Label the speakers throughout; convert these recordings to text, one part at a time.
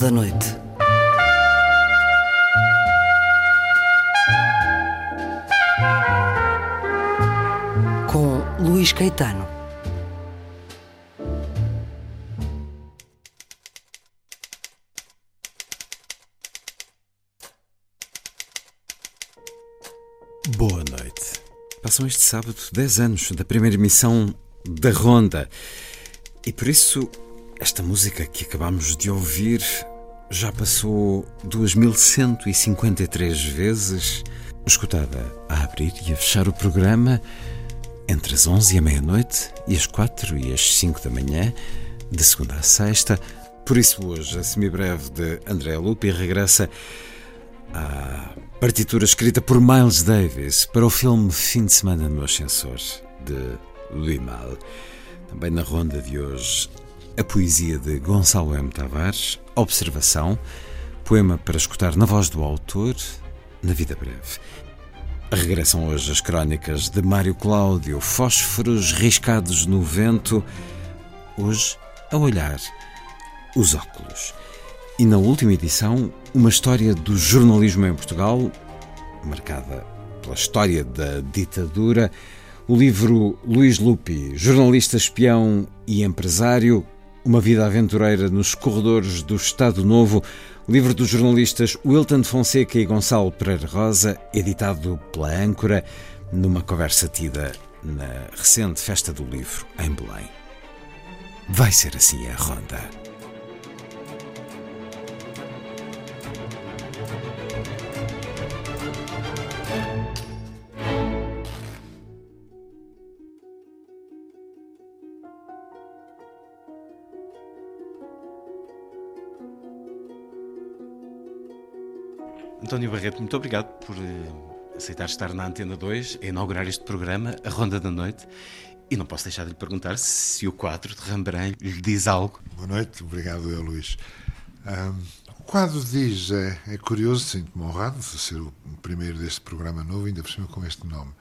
Speaker 1: Da Noite. Com Luís Caetano.
Speaker 2: Boa noite. Passam este sábado 10 anos da primeira emissão da Ronda. E por isso, esta música que acabamos de ouvir já passou 2153 vezes, escutada a abrir e a fechar o programa entre as 11 e a meia-noite e as 4 e as 5 da manhã, de segunda a sexta. Por isso, hoje, a semibreve de André Lupi regressa à partitura escrita por Miles Davis para o filme Fim de Semana no Ascensor, de Louis. Também na ronda de hoje, a poesia de Gonçalo M. Tavares, Observação, poema para escutar na voz do autor, na vida breve. Regressam hoje as crónicas de Mário Cláudio, Fósforos riscados no vento, hoje a olhar os óculos. E na última edição, uma história do jornalismo em Portugal, marcada pela história da ditadura, o livro Luís Lupi, jornalista espião e empresário, uma vida aventureira nos corredores do Estado Novo, livro dos jornalistas Wilton Fonseca e Gonçalo Pereira Rosa, editado pela Âncora, numa conversa tida na recente Festa do Livro, em Belém. Vai ser assim a ronda.
Speaker 3: António Barreto, muito obrigado por eh, aceitar estar na Antena 2 a inaugurar este programa, a Ronda da Noite. E não posso deixar de lhe perguntar se o quadro de Rembrandt lhe diz algo.
Speaker 4: Boa noite, obrigado eu, Luís. Um, o quadro diz, é, é curioso, sinto-me honrado de ser o primeiro deste programa novo, ainda por cima com este nome.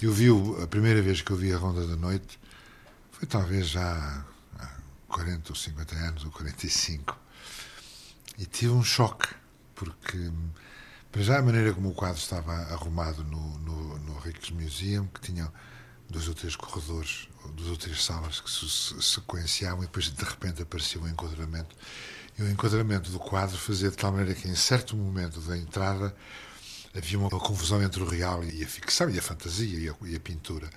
Speaker 4: Eu vi, a primeira vez que eu vi a Ronda da Noite, foi talvez já há 40 ou 50 anos, ou 45, e tive um choque porque para já a maneira como o quadro estava arrumado no, no, no Rijksmuseum, que tinha dois ou três corredores, duas ou três salas que se sequenciavam e depois de repente aparecia um enquadramento. E o enquadramento do quadro fazia de tal maneira que em certo momento da entrada havia uma confusão entre o real e a ficção, e a fantasia e a, e a pintura,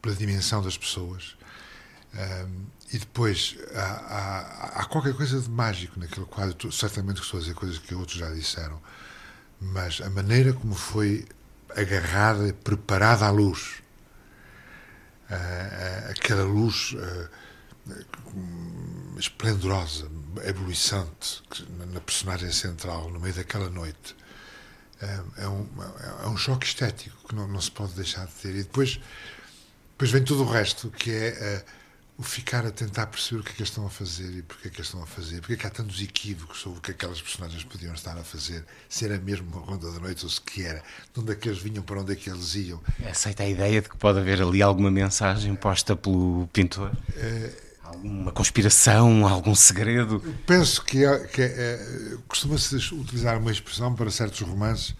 Speaker 4: pela dimensão das pessoas. E depois há, há, há, qualquer coisa de mágico naquele quadro. Certamente que estou a dizer coisas que outros já disseram, mas a maneira como foi agarrada, preparada à luz, uh, aquela luz uh, esplendorosa, ebuliçante, na personagem central, no meio daquela noite, é um, é um choque estético que não, não se pode deixar de ter. E depois, depois vem tudo o resto, que é o ficar a tentar perceber o que é que eles estão a fazer e porque é que eles estão a fazer, porque é que há tantos equívocos sobre o que aquelas personagens podiam estar a fazer, se era mesmo uma ronda da noite ou se que era, de onde é que eles vinham, para onde é que eles iam.
Speaker 3: Aceita a ideia de que pode haver ali alguma mensagem posta pelo pintor? É... Alguma conspiração, algum segredo?
Speaker 4: penso que, é, que é, é, costuma-se utilizar uma expressão para certos romances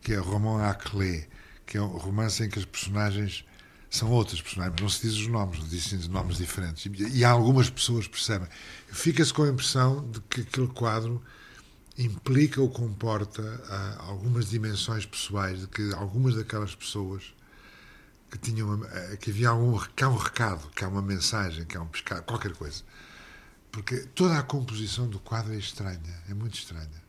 Speaker 4: que é roman à clé, que é um romance em que as personagens são outras personagens, não se diz os nomes, dizem nomes diferentes. E, algumas pessoas percebem. Fica-se com a impressão de que aquele quadro implica ou comporta ah, algumas dimensões pessoais, de que algumas daquelas pessoas que tinham ah, que havia algum que há um recado, que há uma mensagem, que há um pescado, qualquer coisa. Porque toda a composição do quadro é estranha, é muito estranha.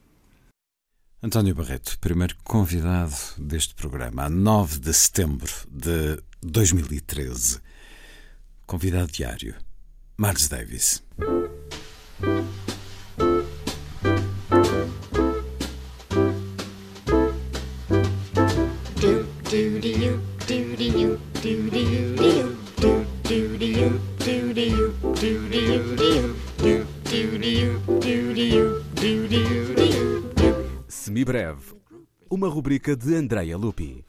Speaker 2: António Barreto, primeiro convidado deste programa, a 9 de setembro de 2013. Convidado diário, Miles Davis.
Speaker 5: Semibreve, uma rubrica de Andrea Lupi.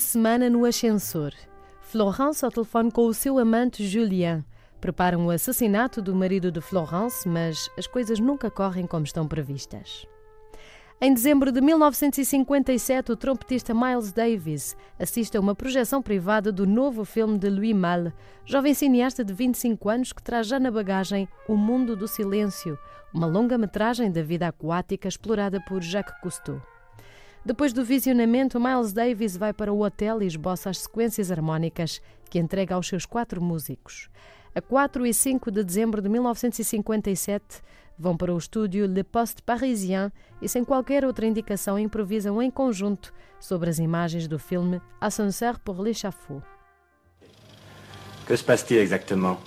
Speaker 6: De
Speaker 7: semana no ascensor. Florence ao telefone com o seu amante Julien. Preparam o assassinato do marido de Florence, mas as coisas nunca correm como estão previstas. Em dezembro de 1957, o trompetista Miles Davis assiste a uma projeção privada do novo filme de Louis Malle, jovem cineasta de 25 anos que traz já na bagagem O Mundo do Silêncio, uma longa-metragem da vida aquática explorada por Jacques Cousteau. Depois do visionamento, Miles Davis vai para o hotel e esboça as sequências harmónicas que entrega aos seus quatro músicos. A 4 e 5 de dezembro de 1957, vão para o estúdio Le Poste Parisien e, sem qualquer outra indicação, improvisam em conjunto sobre as imagens do filme Ascenseur pour l'échafaud.
Speaker 8: Que se passe-t-il exactement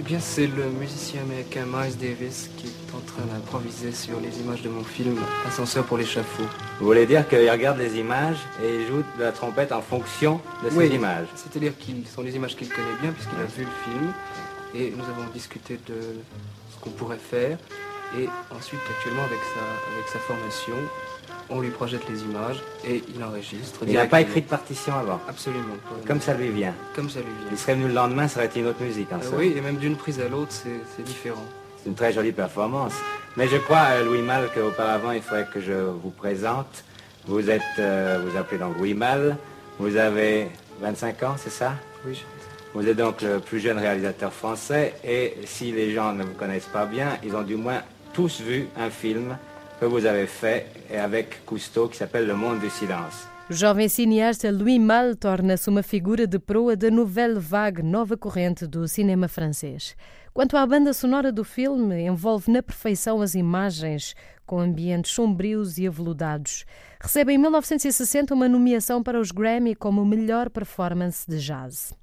Speaker 9: Eh bien, c'est le musicien américain Miles Davis qui est en train d'improviser sur les images de mon film Ascenseur pour l'échafaud.
Speaker 8: Vous voulez dire qu'il regarde les images et il joue de la trompette en fonction de ces
Speaker 9: Oui,
Speaker 8: images.
Speaker 9: C'est-à-dire qu'ils sont des images qu'il connaît bien puisqu'il a vu le film. Et nous avons discuté de ce qu'on pourrait faire. Et ensuite actuellement avec sa, avec sa formation on lui projette les images et il enregistre.
Speaker 8: Il n'a pas écrit de partition avant
Speaker 9: Absolument pas.
Speaker 8: Comme ça lui vient.
Speaker 9: Comme ça lui
Speaker 8: Il
Speaker 9: vient.
Speaker 8: serait venu le lendemain, ça aurait été une autre musique. en
Speaker 9: Ah
Speaker 8: somme.
Speaker 9: oui, et même d'une prise à l'autre, c'est différent.
Speaker 8: C'est une très jolie performance. Mais je crois, euh, Louis Malle, qu'auparavant, il faudrait que je vous présente. Vous êtes, euh, vous appelez donc Louis Malle. Vous avez 25 ans, c'est ça?
Speaker 9: Oui, je-
Speaker 8: Vous êtes donc le plus jeune réalisateur français. Et si les gens ne vous connaissent pas bien, ils ont du moins tous vu un film que vous avez fait et avec Cousteau qui s'appelle Le Monde du Silence.
Speaker 7: O jovem cineasta Louis Malle torna-se uma figura de proa da Nouvelle Vague, nova corrente do cinema francês. Quanto à banda sonora do filme, envolve na perfeição as imagens, com ambientes sombrios e aveludados. Recebe em 1960 uma nomeação para os Grammy como melhor performance de jazz.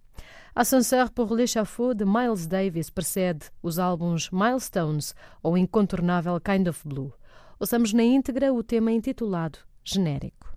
Speaker 7: Ascenseur pour l'échafaud de Miles Davis precede os álbuns Milestones ou Incontornável Kind of Blue. Ouçamos na íntegra o tema intitulado Genérico.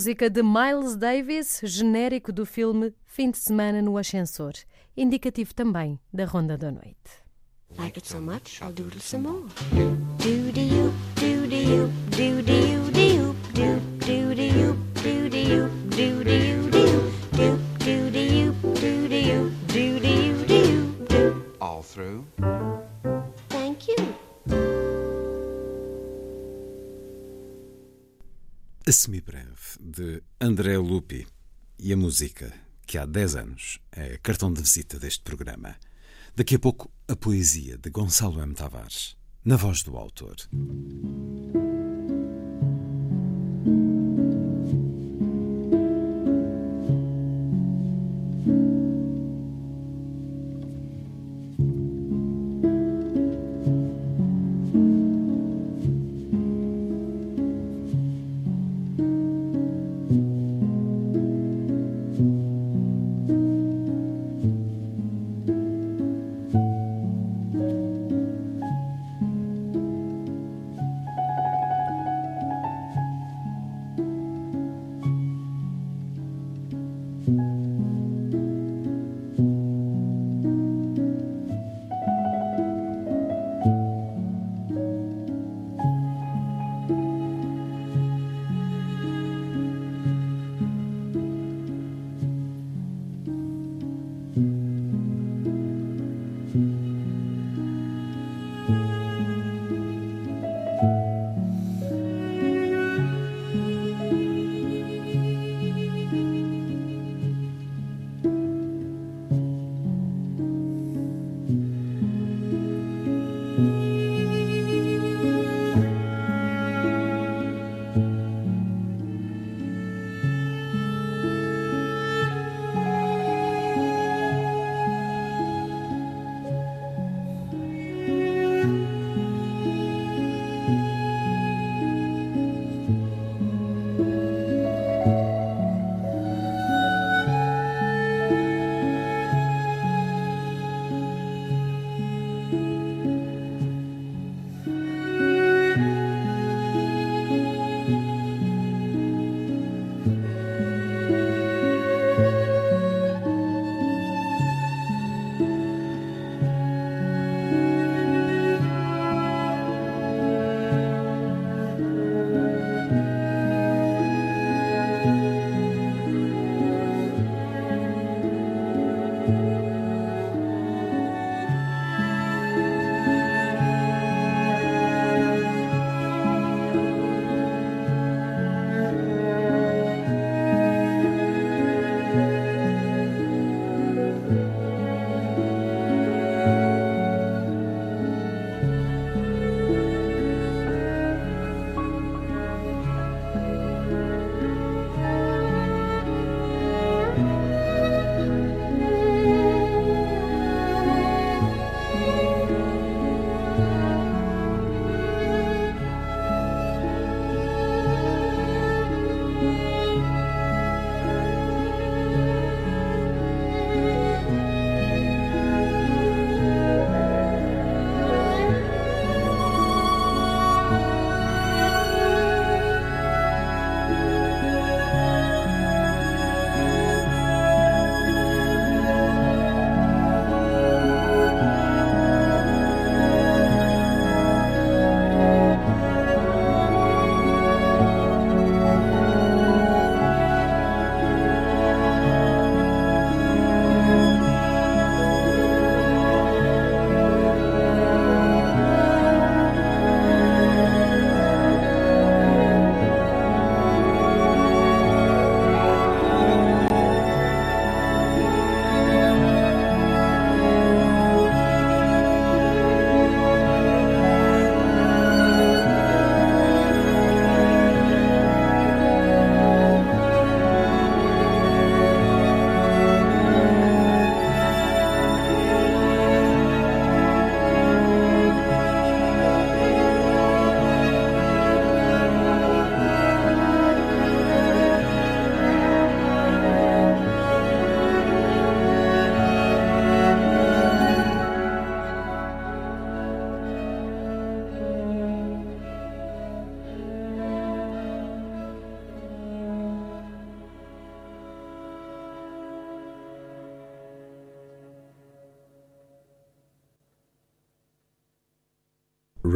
Speaker 7: Música de Miles Davis, genérico do filme Fim de Semana no Ascensor, indicativo também da Ronda da Noite.
Speaker 5: Like it so much, I'll doodle some more. Do you, do you, do de you, de
Speaker 2: André Lupi, e a música, que há 10 anos é cartão de visita deste programa. Daqui a pouco, a poesia de Gonçalo M. Tavares, na voz do autor.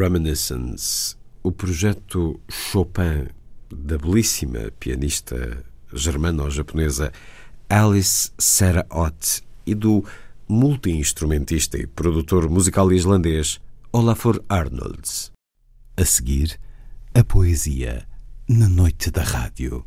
Speaker 10: Reminiscence, o projeto Chopin da belíssima pianista germano-japonesa Alice Sarah Ott e do multi-instrumentista e produtor musical islandês Olafur Arnolds. A seguir, a poesia na noite da rádio.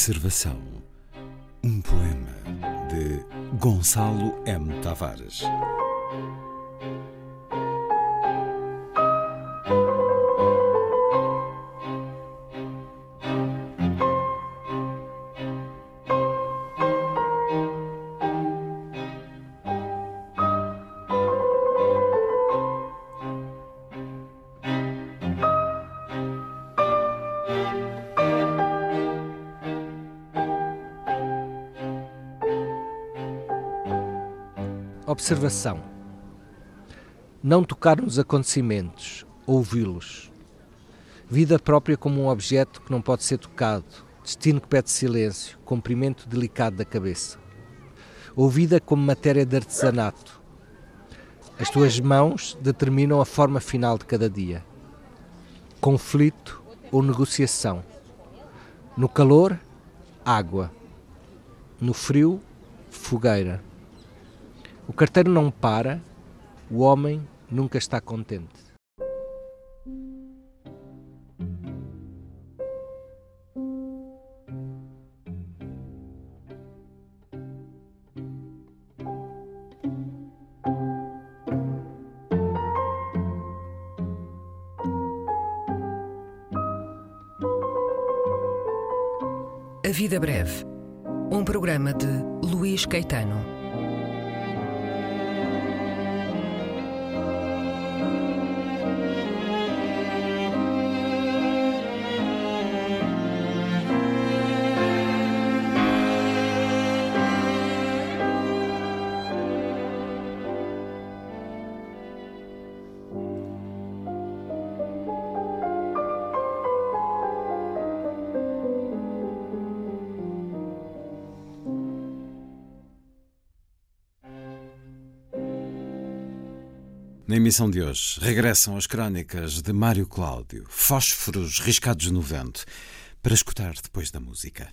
Speaker 10: Observação. Um poema de Gonçalo M. Tavares.
Speaker 11: Observação. Não tocar nos acontecimentos, ouvi-los. Vida própria como um objeto que não pode ser tocado, destino que pede silêncio, comprimento delicado da cabeça. Ouvida como matéria de artesanato. As tuas mãos determinam a forma final de cada dia. Conflito ou negociação. No calor, água. No frio, fogueira. O carteiro não para, o homem nunca está contente.
Speaker 1: A Vida Breve. Um programa de Luís Caetano.
Speaker 10: Emissão de hoje, regressam as crónicas de Mário Cláudio, Fósforos riscados no vento, para escutar depois da música.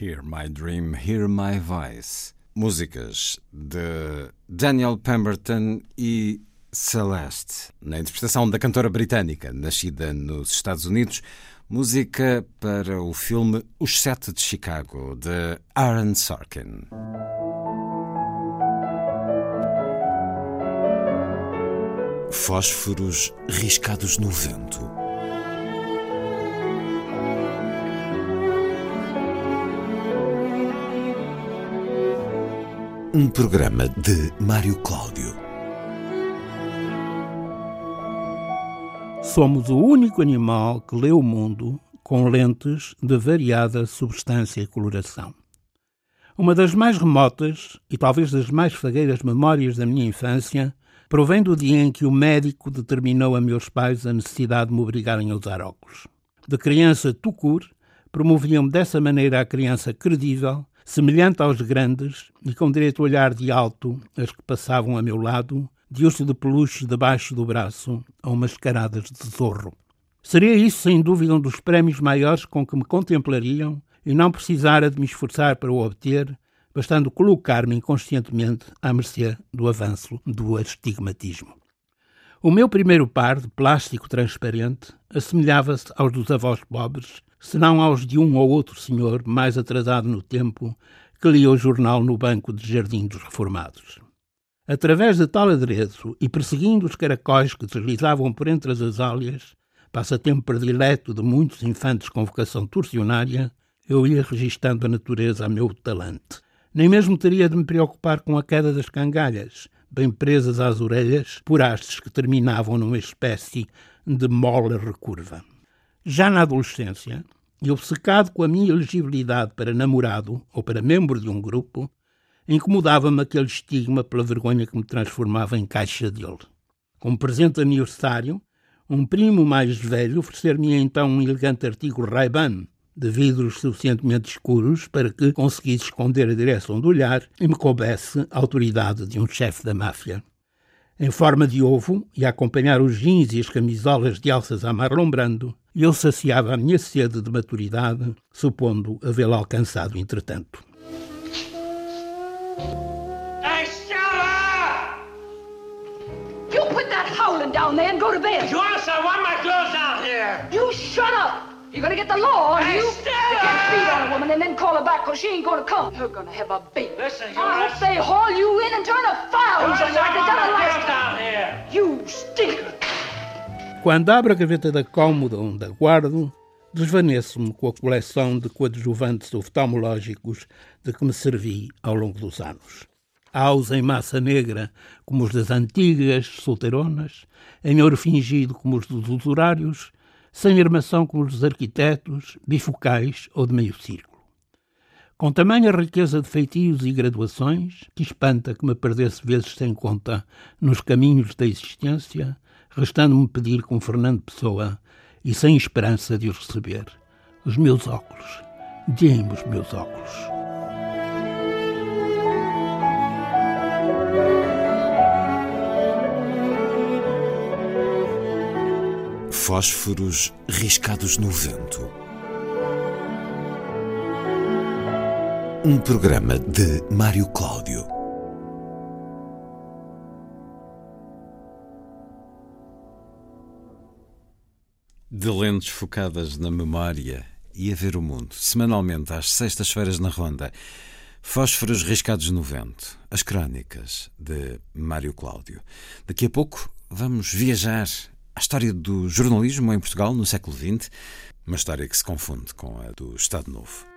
Speaker 12: Hear My Dream, Hear My Voice.
Speaker 2: Músicas de Daniel Pemberton e Celeste, na interpretação da cantora britânica, nascida nos Estados Unidos. Música para o filme Os Sete de Chicago, de Aaron Sorkin. Fósforos riscados no vento. Um programa de Mário Cláudio.
Speaker 13: Somos o único animal que lê o mundo com lentes de variada substância e coloração. Uma das mais remotas e talvez das mais fagueiras memórias da minha infância provém do dia em que o médico determinou a meus pais a necessidade de me obrigarem a usar óculos. De criança tucur, promoviam-me dessa maneira a criança credível, semelhante aos grandes e com direito a olhar de alto as que passavam a meu lado, de urso de peluche debaixo do braço ou mascaradas de zorro. Seria isso, sem dúvida, um dos prémios maiores com que me contemplariam e não precisara de me esforçar para o obter, bastando colocar-me inconscientemente à mercê do avanço do astigmatismo. O meu primeiro par de plástico transparente assemelhava-se aos dos avós pobres, senão aos de um ou outro senhor mais atrasado no tempo que lia o jornal no banco de jardim dos reformados. Através de tal adereço e perseguindo os caracóis que deslizavam por entre as azáleas, passatempo predileto de muitos infantes com vocação torcionária, eu ia registando a natureza a meu talante. Nem mesmo teria de me preocupar com a queda das cangalhas, bem presas às orelhas por hastes que terminavam numa espécie de mola recurva. Já na adolescência, e obcecado com a minha elegibilidade para namorado ou para membro de um grupo, incomodava-me aquele estigma pela vergonha que me transformava em caixa dele. Como presente aniversário, um primo mais velho oferecer-me então um elegante artigo Ray-Ban de vidros suficientemente escuros para que conseguisse esconder a direção do olhar e me coubesse a autoridade de um chefe da máfia. Em forma de ovo e a acompanhar os jeans e as camisolas de alças a Marlon Brando, eu saciava a minha sede de maturidade, supondo havê-la alcançado entretanto.
Speaker 14: You put that howling down there and go to bed.
Speaker 15: Yes, I want my clothes down here.
Speaker 14: You shut up. You're gonna get the law on
Speaker 15: Hey,
Speaker 14: you.
Speaker 15: Stella!
Speaker 14: You can't beat on a woman and then call her back because she ain't gonna come. You're gonna have a baby.
Speaker 15: Listen, you
Speaker 14: I hope they haul you in and turn a fire hose on you like they done the last time.
Speaker 15: here.
Speaker 14: You stinker.
Speaker 13: Quando abro a gaveta da cómoda onde a guardo, desvaneço-me com a coleção de coadjuvantes oftalmológicos de que me servi ao longo dos anos. Há-os em massa negra, como os das antigas solteironas, em ouro fingido, como os dos usurários, sem armação, como os arquitetos, bifocais ou de meio círculo. Com tamanha riqueza de feitios e graduações, que espanta que me perdesse vezes sem conta nos caminhos da existência, restando-me pedir com Fernando Pessoa e sem esperança de os receber. Os meus óculos. Deem-me os meus óculos.
Speaker 2: Fósforos riscados no vento. Um programa de Mário Cláudio. De lentes focadas na memória e a ver o mundo, semanalmente às sextas-feiras na Ronda. Fósforos riscados no vento. As crónicas de Mário Cláudio. Daqui a pouco vamos viajar à história do jornalismo em Portugal no século XX, uma história que se confunde com a do Estado Novo.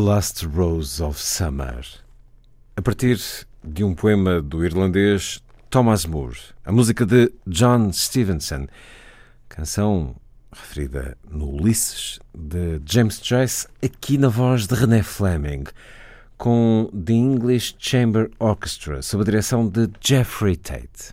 Speaker 16: Last Rose of Summer,
Speaker 10: a partir de um poema do irlandês Thomas Moore, a música de John Stevenson, canção referida no Ulisses de James Joyce, aqui na voz de René Fleming, com The English Chamber Orchestra, sob a direção de Jeffrey Tate.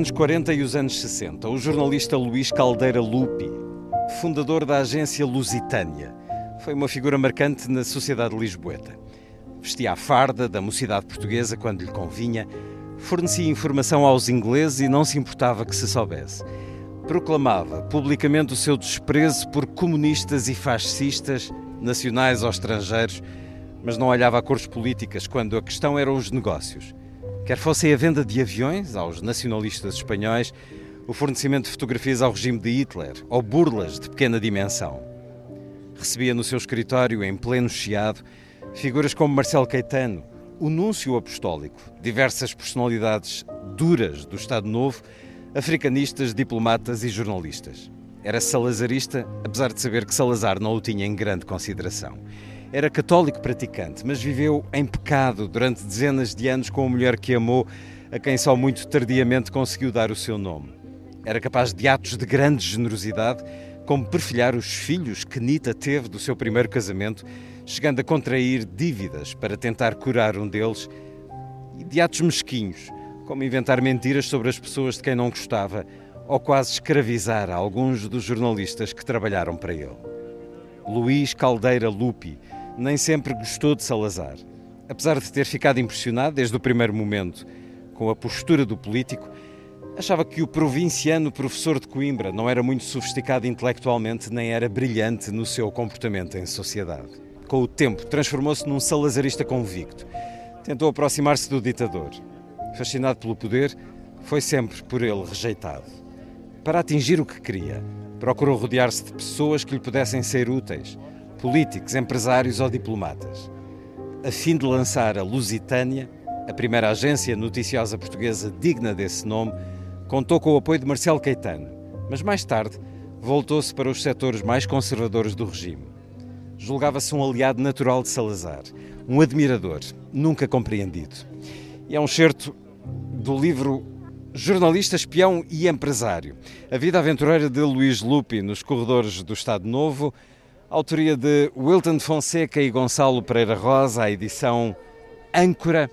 Speaker 2: Anos 40 e os anos 60, o jornalista Luís Caldeira Lupi, fundador da agência Lusitânia, foi uma figura marcante na sociedade lisboeta. Vestia a farda da mocidade portuguesa quando lhe convinha, fornecia informação aos ingleses e não se importava que se soubesse. Proclamava publicamente o seu desprezo por comunistas e fascistas, nacionais ou estrangeiros, mas não olhava a cores políticas quando a questão eram os negócios. Quer fosse a venda de aviões aos nacionalistas espanhóis, o fornecimento de fotografias ao regime de Hitler ou burlas de pequena dimensão. Recebia no seu escritório, em pleno chiado, figuras como Marcelo Caetano, o núncio apostólico, diversas personalidades duras do Estado Novo, africanistas, diplomatas e jornalistas. Era salazarista, apesar de saber que Salazar não o tinha em grande consideração. Era católico praticante, mas viveu em pecado durante dezenas de anos com a mulher que amou, a quem só muito tardiamente conseguiu dar o seu nome. Era capaz de atos de grande generosidade, como perfilhar os filhos que Nita teve do seu primeiro casamento, chegando a contrair dívidas para tentar curar um deles, e de atos mesquinhos, como inventar mentiras sobre as pessoas de quem não gostava, ou quase escravizar alguns dos jornalistas que trabalharam para ele. Luís Caldeira Lupi nem sempre gostou de Salazar. Apesar de ter ficado impressionado desde o primeiro momento com a postura do político, achava que o provinciano professor de Coimbra não era muito sofisticado intelectualmente nem era brilhante no seu comportamento em sociedade. Com o tempo, transformou-se num salazarista convicto. Tentou aproximar-se do ditador. Fascinado pelo poder, foi sempre por ele rejeitado. Para atingir o que queria, procurou rodear-se de pessoas que lhe pudessem ser úteis políticos, empresários ou diplomatas. A fim de lançar a Lusitânia, a primeira agência noticiosa portuguesa digna desse nome, contou com o apoio de Marcelo Caetano, mas mais tarde voltou-se para os setores mais conservadores do regime. Julgava-se um aliado natural de Salazar, um admirador, nunca compreendido. E é um certo do livro Jornalista, espião e empresário. A vida aventureira de Luís Lupi nos corredores do Estado Novo autoria de Wilton Fonseca e Gonçalo Pereira Rosa, a edição Âncora.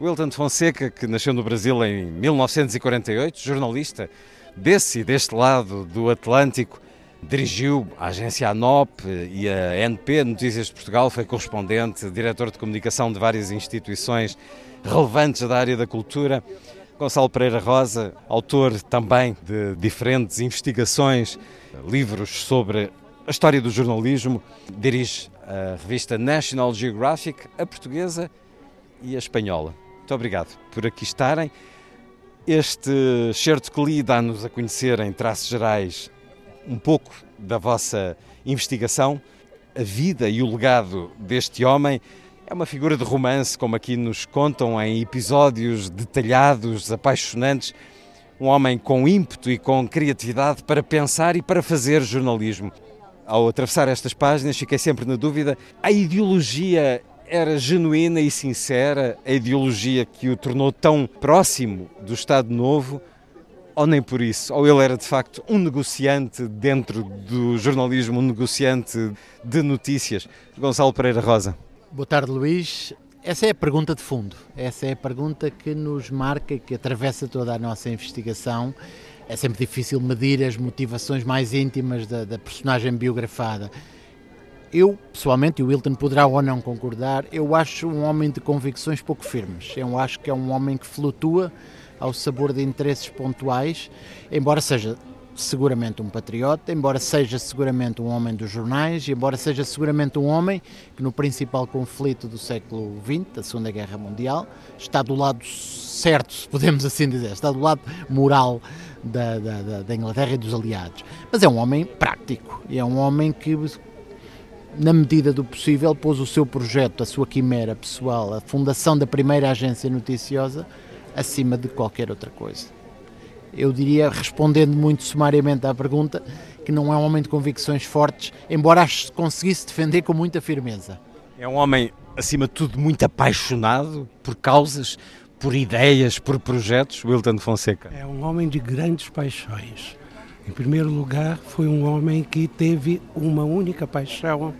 Speaker 2: Wilton Fonseca, que nasceu no Brasil em 1948, jornalista desse e deste lado do Atlântico, dirigiu a agência ANOP e a NP Notícias de Portugal, foi correspondente, diretor de comunicação de várias instituições relevantes da área da cultura. Gonçalo Pereira Rosa, autor também de diferentes investigações, livros sobre a história do jornalismo, dirige a revista National Geographic, a portuguesa e a espanhola. Muito obrigado por aqui estarem. Este certo que li dá-nos a conhecer, em traços gerais, um pouco da vossa investigação, a vida e o legado deste homem. É uma figura de romance, como aqui nos contam em episódios detalhados, apaixonantes. Um homem com ímpeto e com criatividade para pensar e para fazer jornalismo. Ao atravessar estas páginas, fiquei sempre na dúvida: a ideologia era genuína e sincera, a ideologia que o tornou tão próximo do Estado Novo, ou nem por isso? Ou ele era de facto um negociante dentro do jornalismo, um negociante de notícias? Gonçalo Pereira Rosa.
Speaker 17: Boa tarde, Luís. Essa é a pergunta de fundo. Essa é a pergunta que nos marca que atravessa toda a nossa investigação é sempre difícil medir as motivações mais íntimas da, da personagem biografada. Eu, pessoalmente, e o Wilton poderá ou não concordar, eu acho um homem de convicções pouco firmes. Eu acho que é um homem que flutua ao sabor de interesses pontuais, embora seja seguramente um patriota, embora seja seguramente um homem dos jornais, embora seja seguramente um homem que no principal conflito do século XX, da Segunda Guerra Mundial, está do lado certo, se podemos assim dizer, está do lado moral da, da, da, Inglaterra e dos aliados. Mas é um homem prático, é um homem que na medida do possível, pôs o seu projeto, a sua quimera pessoal, a fundação da primeira agência noticiosa, acima de qualquer outra coisa. Eu diria, respondendo muito sumariamente à pergunta, que não é um homem de convicções fortes, embora as conseguisse defender com muita firmeza.
Speaker 2: É um homem, acima de tudo, muito apaixonado por causas, por ideias, por projetos, Wilton Fonseca.
Speaker 18: É um homem de grandes paixões. Em primeiro lugar, foi um homem que teve uma única paixão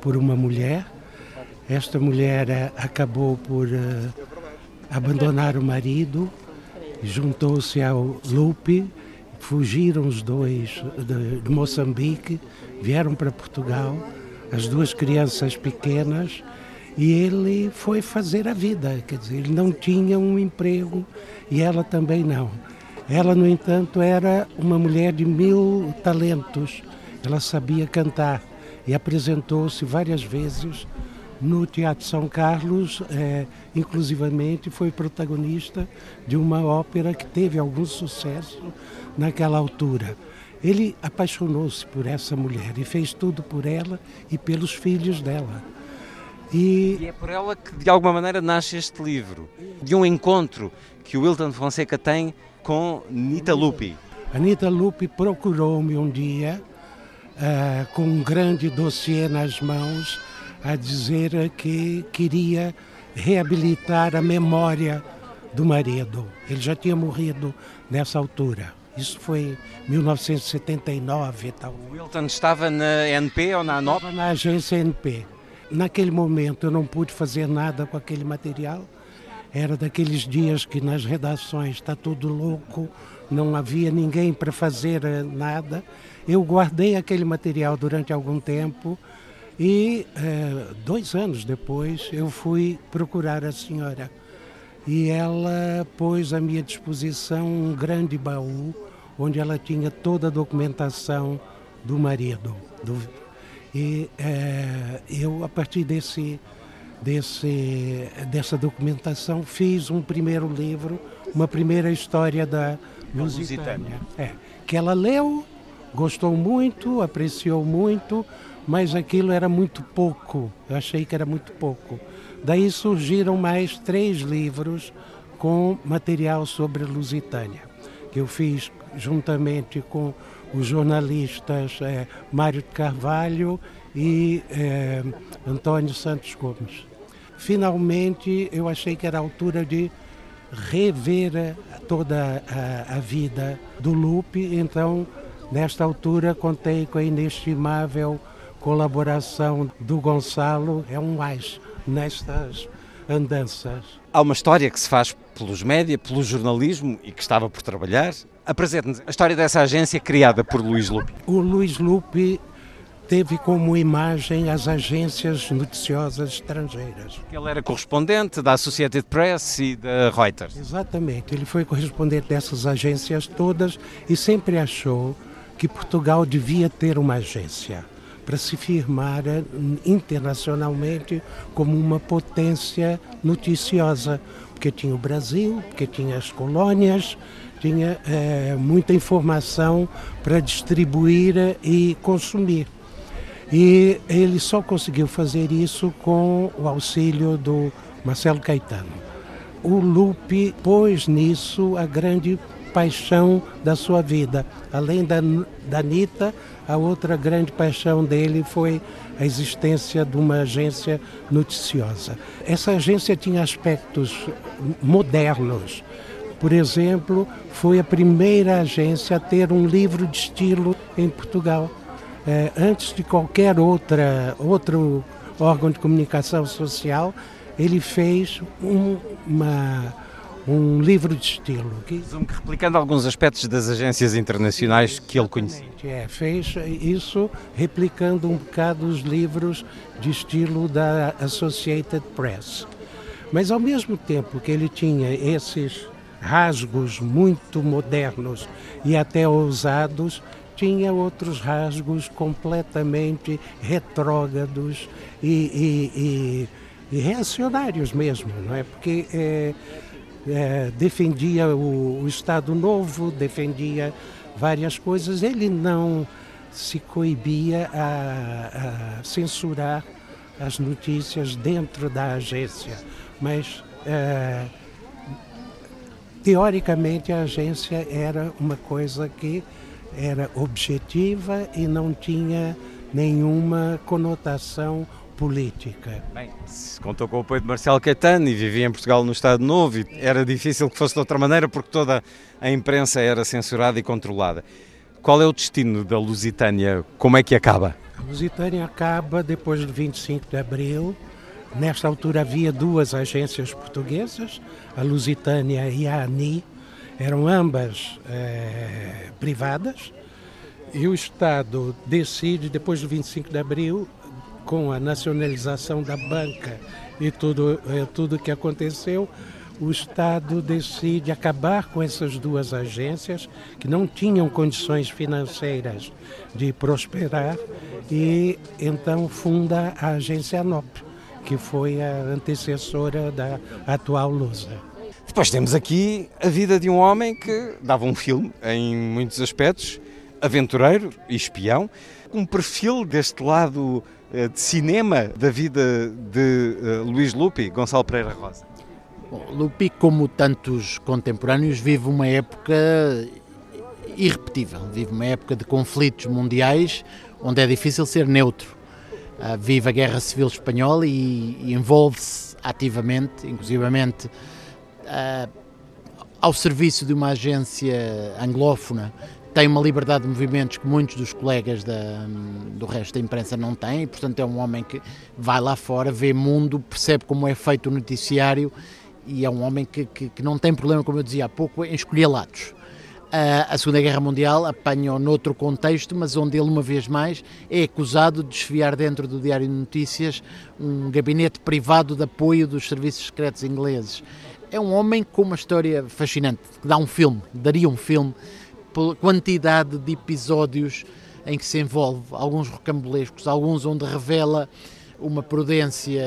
Speaker 18: por uma mulher. Esta mulher eh, acabou por uh, abandonar o marido, juntou-se ao Lupe, fugiram os dois de, de Moçambique, vieram para Portugal, as duas crianças pequenas, e ele foi fazer a vida, quer dizer, ele não tinha um emprego e ela também não. Ela, no entanto, era uma mulher de mil talentos, ela sabia cantar e apresentou-se várias vezes no Teatro São Carlos, é, inclusivamente foi protagonista de uma ópera que teve algum sucesso naquela altura. Ele apaixonou-se por essa mulher e fez tudo por ela e pelos filhos dela.
Speaker 2: E... e... é por ela que, de alguma maneira, nasce este livro, de um encontro que o Wilton Fonseca tem com Nita Lupi.
Speaker 18: A Nita Lupi procurou-me um dia, uh, com um grande dossiê nas mãos, a dizer que queria reabilitar a memória do marido. Ele já tinha morrido nessa altura. Isso foi em 1979 e tal.
Speaker 2: O Wilton estava na NP ou na ANOP?
Speaker 18: Estava na agência NP. Naquele momento eu não pude fazer nada com aquele material. Era daqueles dias que nas redações está tudo louco, não havia ninguém para fazer eh, nada. Eu guardei aquele material durante algum tempo e eh, dois anos depois eu fui procurar a senhora e ela pôs à minha disposição um grande baú onde ela tinha toda a documentação do marido. Do, e eh, eu, a partir desse, desse, dessa documentação, fiz um primeiro livro, uma primeira história da Lusitânia. É, que ela leu, gostou muito, apreciou muito, mas aquilo era muito pouco, eu achei que era muito pouco. Daí surgiram mais três livros com material sobre a Lusitânia, que eu fiz juntamente com os jornalistas é, Mário de Carvalho e é, Santos Gomes. Finalmente, eu achei que era a altura de rever toda a, a vida do Lupe, então, nesta altura, contei com a inestimável colaboração do Gonçalo é um mais nestas andanças.
Speaker 2: Há uma história que se faz pelos média, pelo jornalismo e que estava por trabalhar. Apresente-nos a história dessa agência criada por Luís Lupe.
Speaker 18: O Luís Lupe teve como imagem as agências noticiosas estrangeiras.
Speaker 2: Ele era correspondente da Associated Press e da Reuters.
Speaker 18: Exatamente, ele foi correspondente dessas agências todas e sempre achou que Portugal devia ter uma agência para se firmar eh, internacionalmente como uma potência noticiosa, porque tinha o Brasil, porque tinha as colônias, tinha é, muita informação para distribuir e consumir. E ele só conseguiu fazer isso com o auxílio do Marcelo Caetano. O Lupe pôs nisso a grande paixão da sua vida. Além da, da Anitta, a outra grande paixão dele foi a existência de uma agência noticiosa. Essa agência tinha aspectos modernos. Por exemplo, foi a primeira agência a ter um livro de estilo em Portugal. É, antes de qualquer outra, outro órgão de comunicação social, ele fez um, uma um livro de estilo. Que...
Speaker 2: Replicando alguns aspectos das agências internacionais que ele conhecia.
Speaker 18: É, fez isso replicando um bocado os livros de estilo da Associated Press. Mas ao mesmo tempo que ele tinha esses rasgos muito modernos e até ousados, tinha outros rasgos completamente retrógrados e, e, e, e reacionários mesmo, não é? Porque é, é, defendia o, o Estado Novo, defendia várias coisas. Ele não se coibia a, a censurar as notícias dentro da agência, mas é, teoricamente a agência era uma coisa que era objetiva e não tinha nenhuma conotação política.
Speaker 2: Bem, se contou com o apoio de Marcelo Caetano e vivia em Portugal no Estado Novo e era difícil que fosse de outra maneira porque toda a imprensa era censurada e controlada. Qual é o destino da Lusitânia? Como é que acaba?
Speaker 18: A Lusitânia acaba depois de 25 de abril. Nesta altura havia duas agências portuguesas, a Lusitânia e a ANI, eram ambas eh, privadas, e o Estado decide, depois do 25 de abril, com a nacionalização da banca e tudo eh, tudo que aconteceu, o Estado decide acabar com essas duas agências que não tinham condições financeiras de prosperar e então funda a agência NOP, que foi a antecessora da atual Lusa.
Speaker 2: Depois temos aqui a vida de um homem que dava um filme em muitos aspectos, aventureiro e espião, um perfil deste lado eh, de cinema da vida de uh, Luís Lupi, Gonçalo Pereira Rosa.
Speaker 17: Bom, Lupi, como tantos contemporâneos, vive uma época irrepetível, vive uma época de conflitos mundiais onde é difícil ser neutro. Uh, vive a Guerra Civil Espanhola e, e envolve-se ativamente, inclusivamente uh, ao serviço de uma agência anglófona tem uma liberdade de movimentos que muitos dos colegas da, do resto da imprensa não têm, e portanto é um homem que vai lá fora, vê mundo, percebe como é feito o noticiário e é um homem que, que, que não tem problema, como eu dizia há pouco, em escolher lados. A Segunda Guerra Mundial apanha-o noutro contexto, mas onde ele, uma vez mais, é acusado de desfiar dentro do Diário de Notícias um gabinete privado de apoio dos serviços secretos ingleses. É um homem com uma história fascinante, que dá um filme, daria um filme, pela quantidade de episódios em que se envolve, alguns rocambolescos, alguns onde revela uma prudência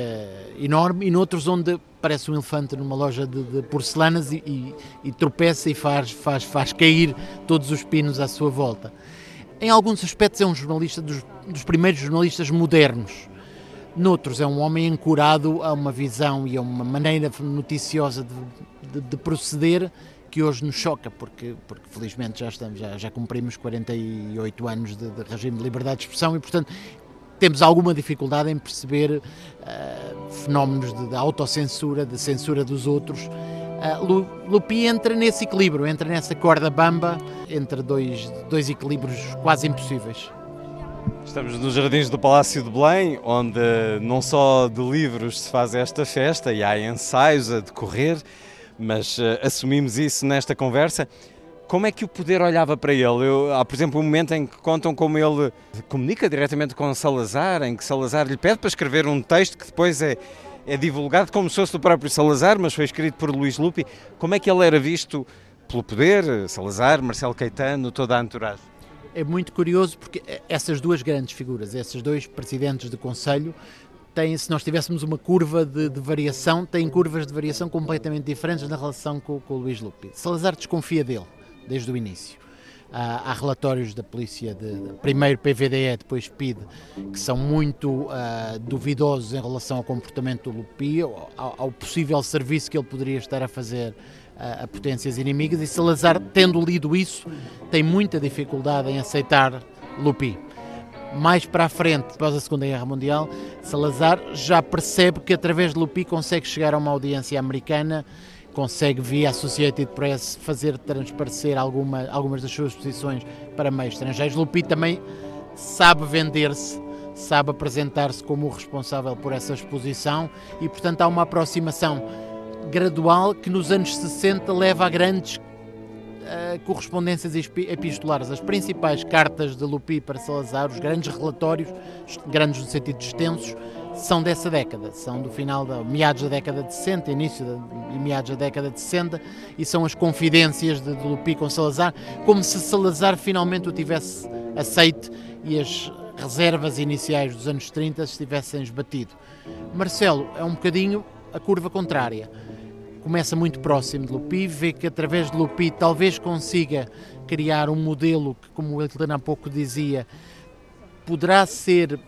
Speaker 17: enorme e noutros onde parece um elefante numa loja de, de porcelanas e, e, e, tropeça e faz, faz, faz cair todos os pinos à sua volta. Em alguns aspectos é um jornalista dos, dos primeiros jornalistas modernos. Noutros é um homem ancorado a uma visão e a uma maneira noticiosa de, de, de proceder que hoje nos choca, porque, porque felizmente já, estamos, já, já cumprimos 48 anos de, de regime de liberdade de expressão e, portanto, temos alguma dificuldade em perceber uh, fenómenos de, de, autocensura, de censura dos outros. Uh, Lupi entra nesse equilíbrio, entra nessa corda bamba entre dois, dois equilíbrios quase impossíveis.
Speaker 2: Estamos nos jardins do Palácio de Belém, onde não só de livros se faz esta festa e há ensaios a decorrer, mas uh, assumimos isso nesta conversa. Como é que o poder olhava para ele? Eu, há, por exemplo, um momento em que contam como ele comunica diretamente com Salazar, em que Salazar lhe pede para escrever um texto que depois é, é divulgado como se fosse do próprio Salazar, mas foi escrito por Luís Lupi. Como é que ele era visto pelo poder? Salazar, Marcelo Caetano, toda a entourage?
Speaker 17: É muito curioso porque essas duas grandes figuras, esses dois presidentes de conselho, têm, se nós tivéssemos uma curva de, de, variação, têm curvas de variação completamente diferentes na relação com, com o Luís Lupi. Salazar desconfia dele desde o início. Há, relatórios da polícia, de, primeiro PVDE, depois PID, que são muito uh, duvidosos em relação ao comportamento do Lupi, ao, ao, possível serviço que ele poderia estar a fazer uh, a potências inimigas, e Salazar, tendo lido isso, tem muita dificuldade em aceitar Lupi mais para a frente, após a Segunda Guerra Mundial, Salazar já percebe que através de Lupi consegue chegar a uma audiência americana consegue via Associated Press fazer transparecer alguma, algumas das suas posições para meios estrangeiros. Lupi também sabe vender-se, sabe apresentar-se como o responsável por essa exposição e, portanto, há uma aproximação gradual que nos anos 60 leva a grandes uh, correspondências epistolares. As principais cartas de Lupi para Salazar, os grandes relatórios, grandes no sentido extensos, são dessa década, são do final da meados da década de 60, início da, e meados da década de 60, e são as confidências de, de Lupi com Salazar, como se Salazar finalmente o tivesse aceite e as reservas iniciais dos anos 30 se tivessem esbatido. Marcelo é um bocadinho a curva contrária. Começa muito próximo de Lupi, vê que através de Lupi talvez consiga criar um modelo que, como o Helena há pouco dizia, poderá ser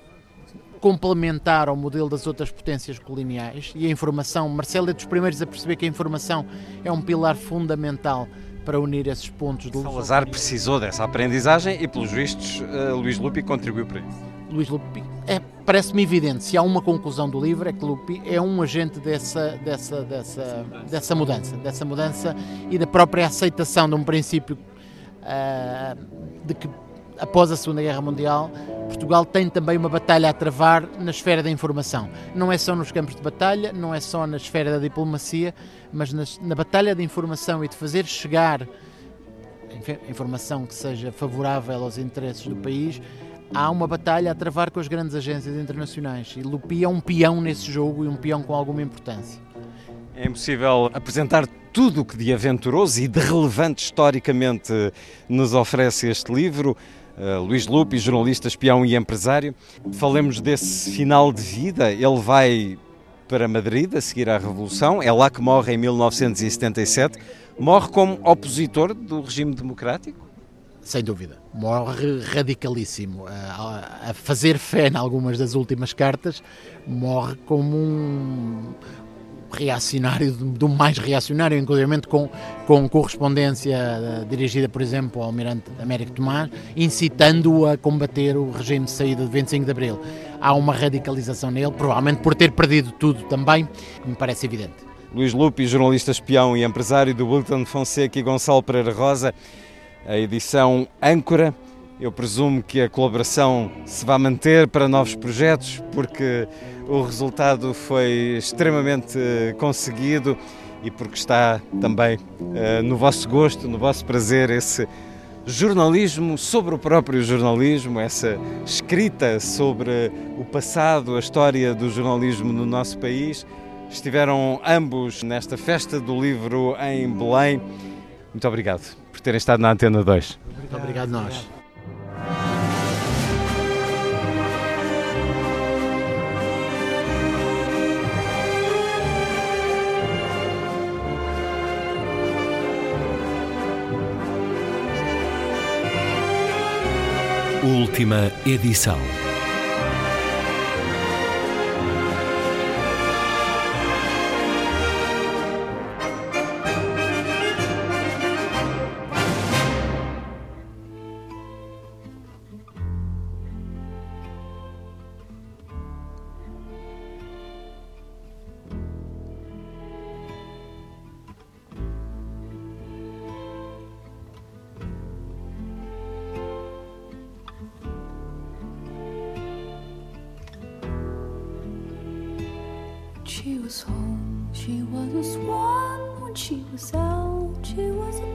Speaker 17: complementar ao modelo das outras potências coloniais e a informação, Marcelo é dos primeiros a perceber que a informação é um pilar fundamental para unir esses pontos de
Speaker 2: Salazar precisou dessa aprendizagem e, pelos vistos, uh, Luís Lupi contribuiu para isso.
Speaker 17: Luís Lupi, é, parece-me evidente, se há uma conclusão do livro, é que Lupi é um agente dessa, dessa, dessa, dessa mudança, dessa mudança e da própria aceitação de um princípio uh, de que após a Segunda Guerra Mundial, Portugal tem também uma batalha a travar na esfera da informação. Não é só nos campos de batalha, não é só na esfera da diplomacia, mas na batalha de informação e de fazer chegar informação que seja favorável aos interesses do país, há uma batalha a travar com as grandes agências internacionais. E Lupi é um peão nesse jogo e um peão com alguma importância.
Speaker 2: É impossível apresentar tudo o que de aventuroso e de relevante historicamente nos oferece este livro. Uh, Luís Lupe, jornalista, espião e empresário. Falemos desse final de vida. Ele vai para Madrid a seguir à Revolução. É lá que morre em 1977. Morre como opositor do regime democrático?
Speaker 17: Sem dúvida. Morre radicalíssimo. A, fazer fé em algumas das últimas cartas, morre como um, reacionário, do mais reacionário, inclusive com, com correspondência uh, dirigida, por exemplo, ao Almirante Américo Tomás, incitando-o a combater o regime de saída de 25 de Abril. Há uma radicalização nele, provavelmente por ter perdido tudo também, que me parece evidente.
Speaker 2: Luís Lupe, jornalista espião e empresário do Wilton Fonseca e Gonçalo Pereira Rosa, a edição Âncora. Eu presumo que a colaboração se vai manter para novos projetos, porque o resultado foi extremamente eh, conseguido e porque está também uh, no vosso gosto, no vosso prazer, esse jornalismo sobre o próprio jornalismo, essa escrita sobre o passado, a história do jornalismo no nosso país. Estiveram ambos nesta festa do livro em Belém. Muito obrigado por terem estado na Antena 2.
Speaker 17: Muito obrigado, nós.
Speaker 3: Última edição.
Speaker 19: She was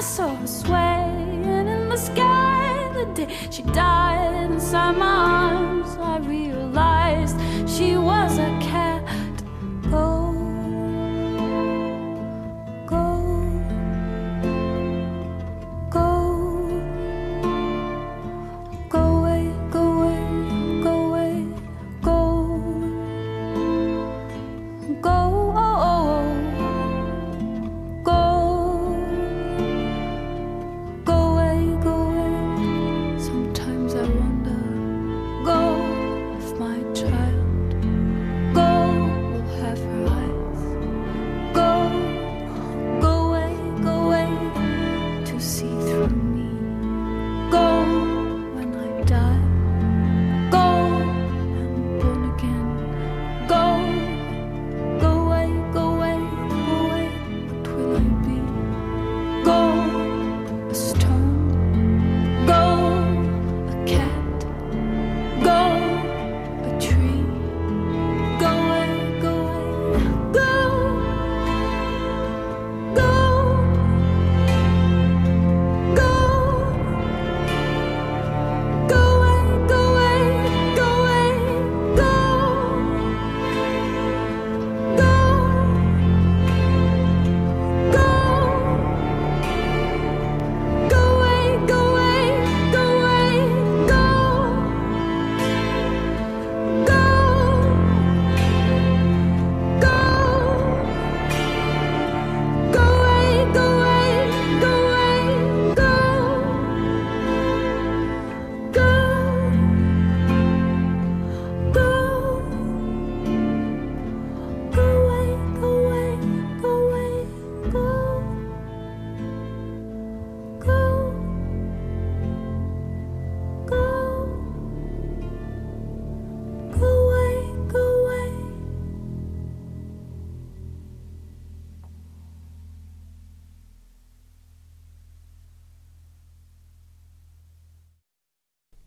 Speaker 19: saw her swaying in the sky the day she died inside my arms. I realized she was a cat.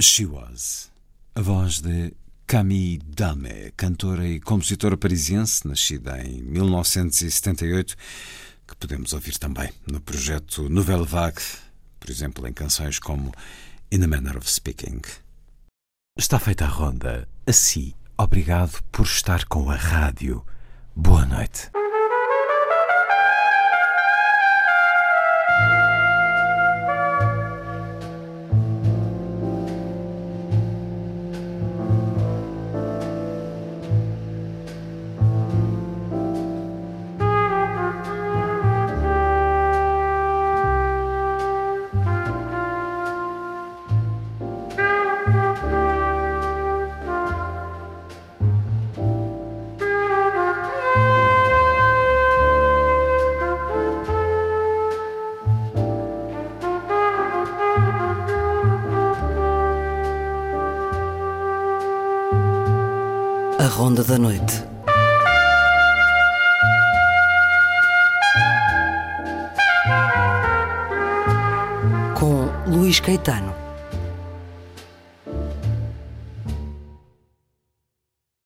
Speaker 3: She Was. A voz de Camille Dame, cantora e compositora parisiense, nascida em 1978, que podemos ouvir também no projeto Nouvelle Vague, por exemplo, em canções como In a Manner of Speaking. Está feita a ronda. Assim, obrigado por estar com a rádio. Boa noite.